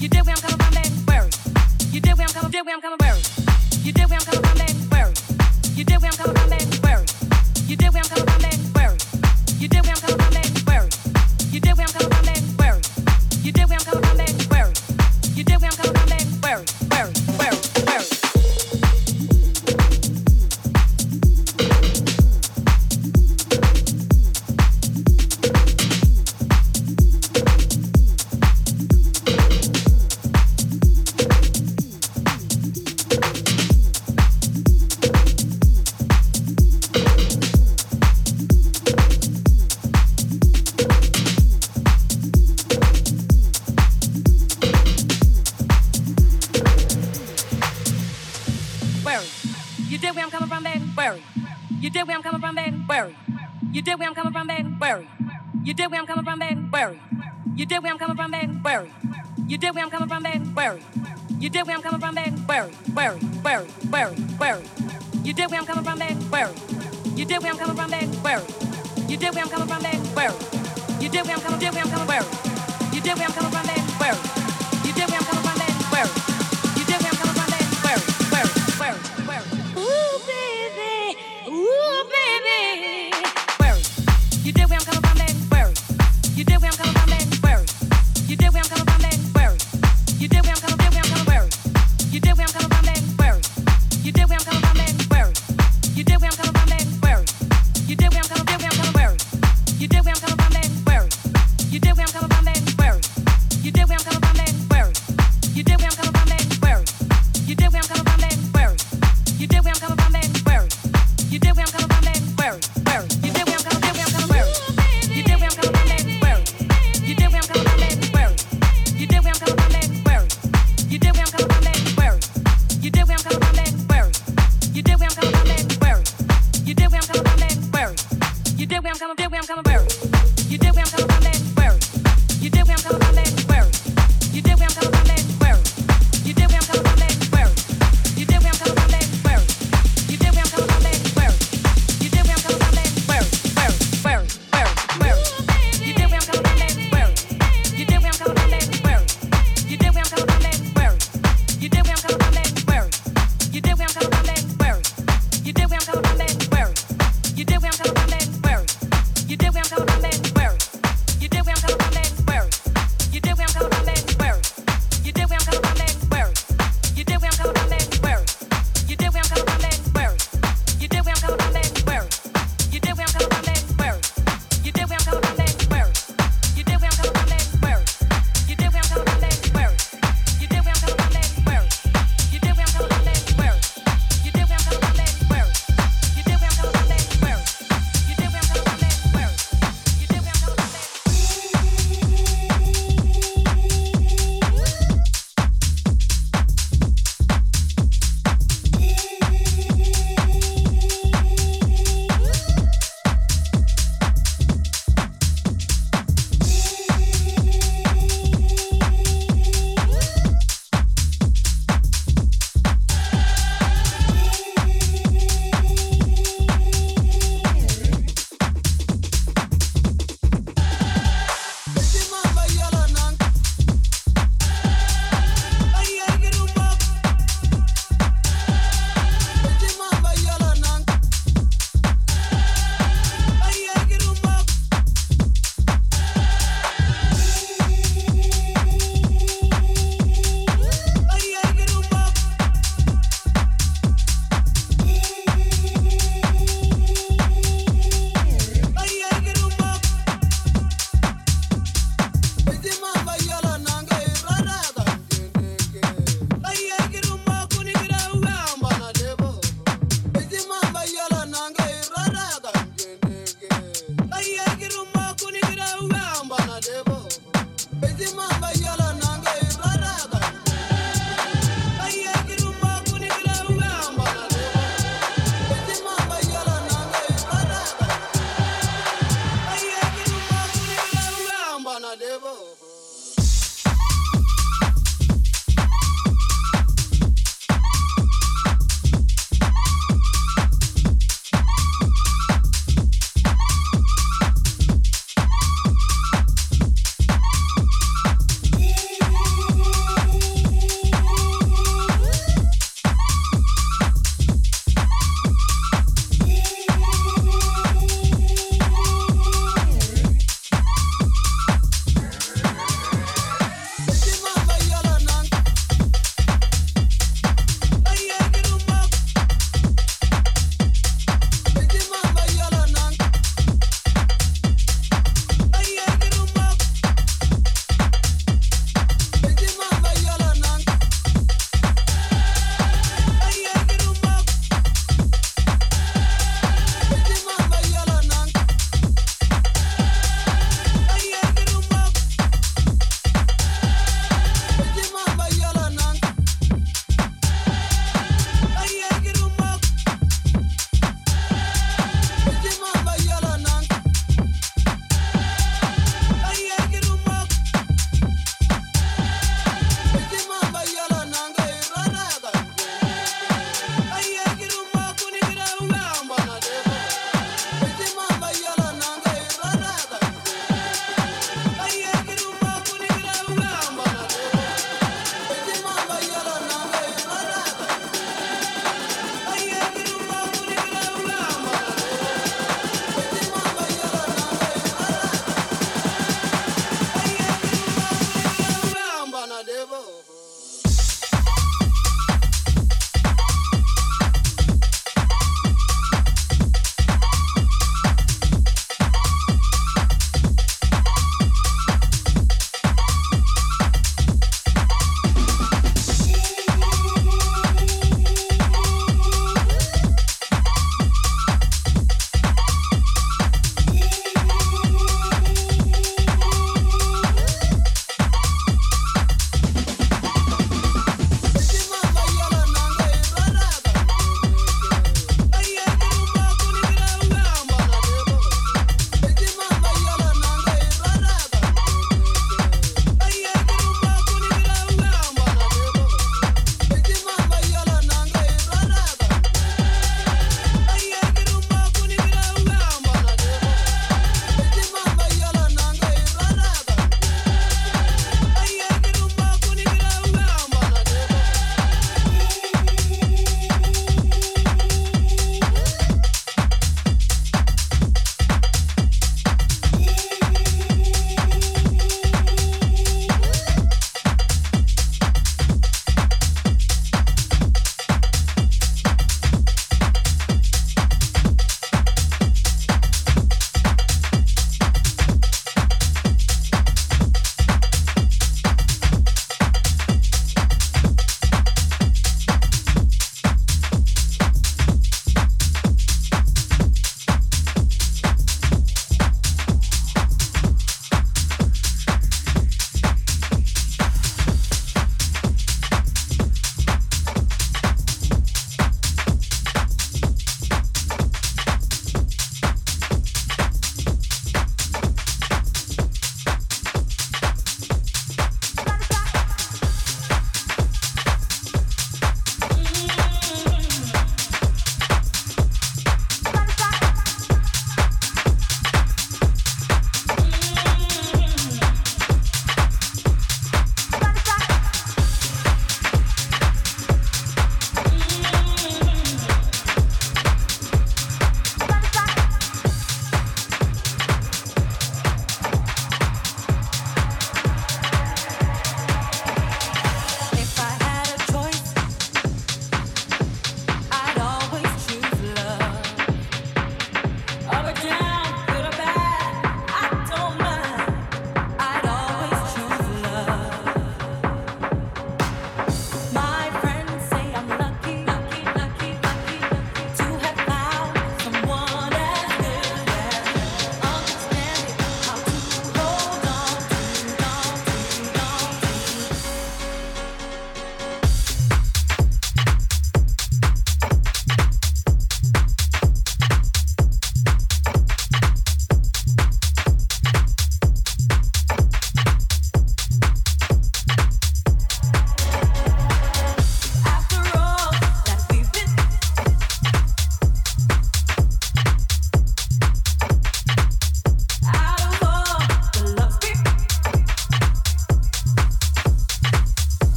You did where I'm coming from, baby? Worry. You where I'm coming, I'm coming, worry. You did where I'm coming from, baby? Worry. You where I'm coming? Worry. You did I'm coming? Worry. You I'm coming? Worry. You I'm coming? Worry. You where I'm coming from.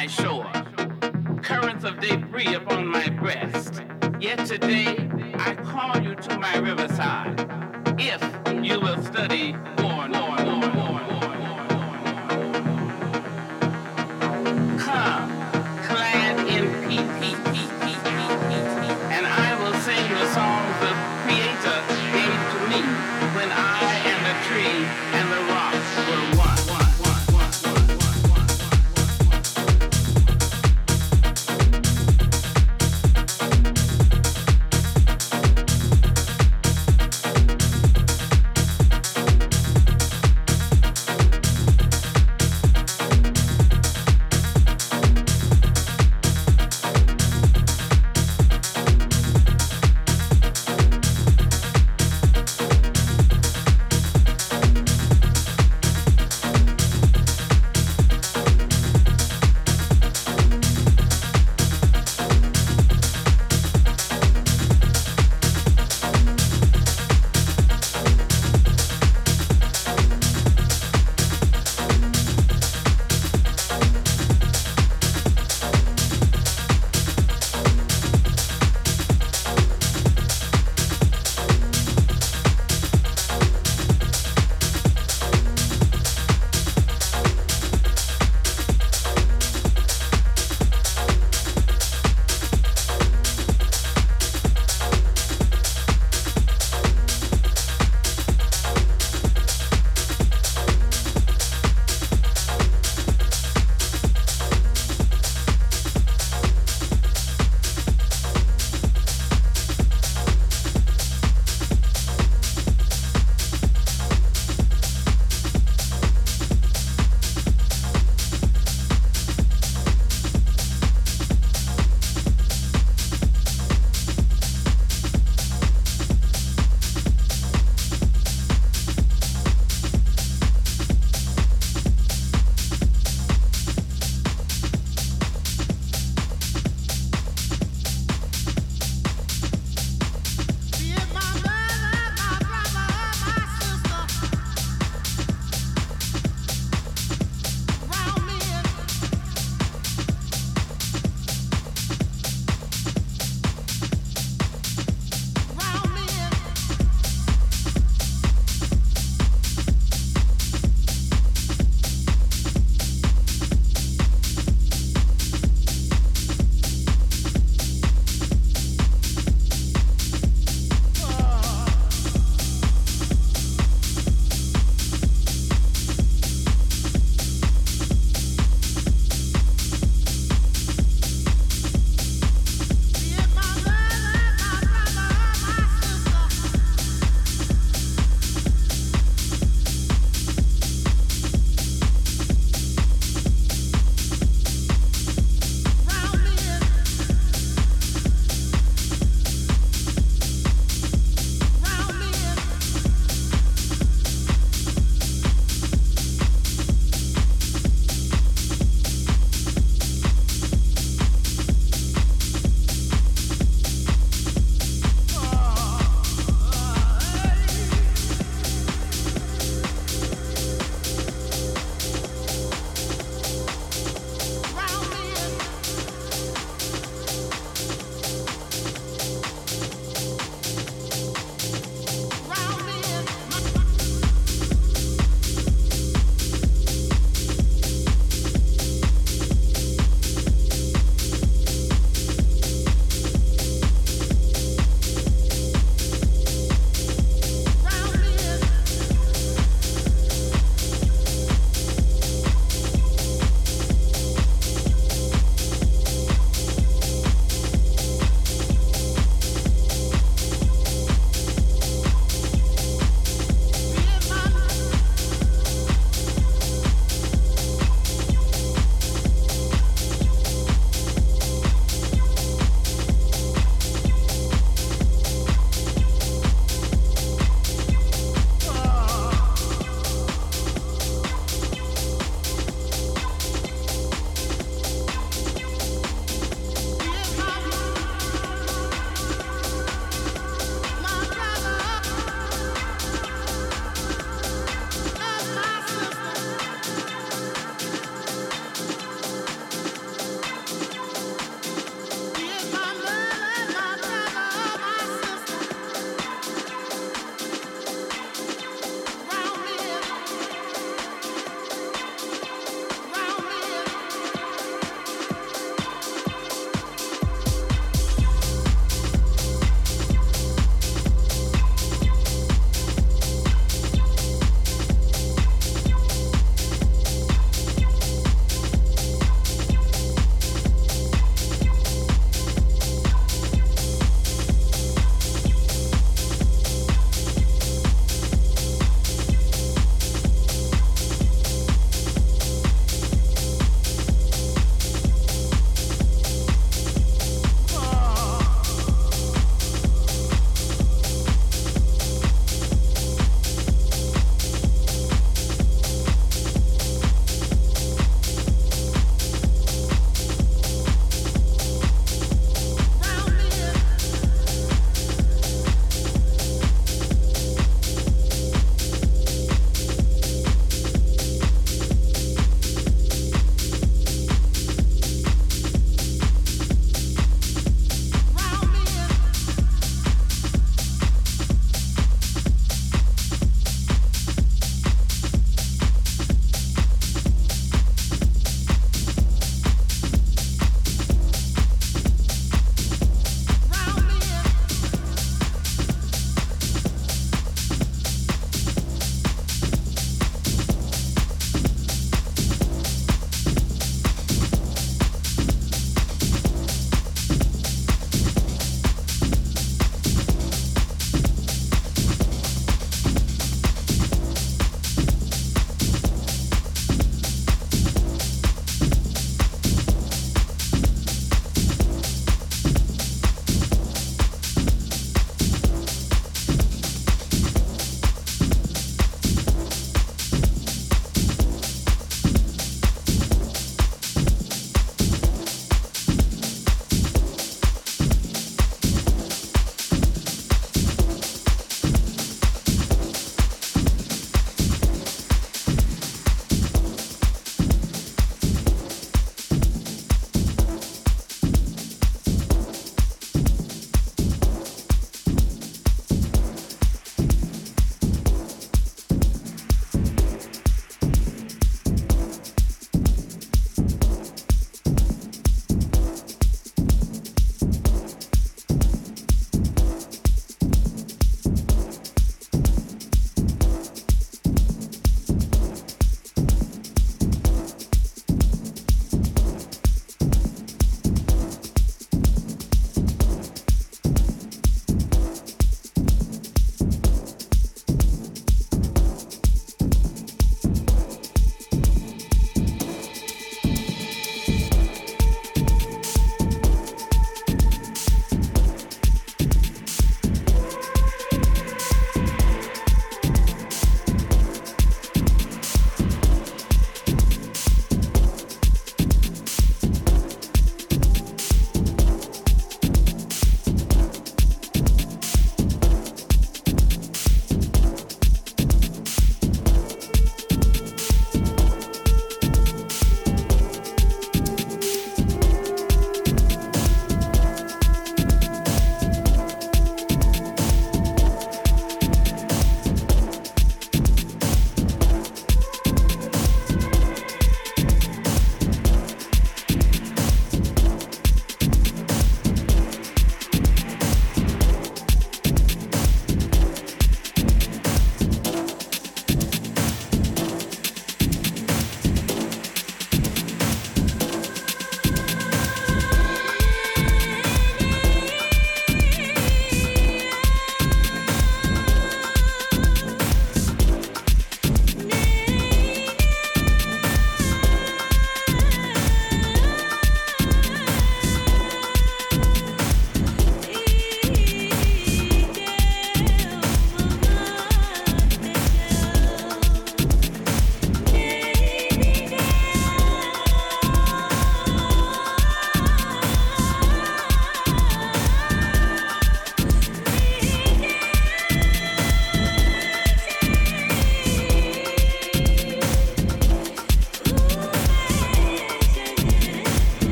My shore,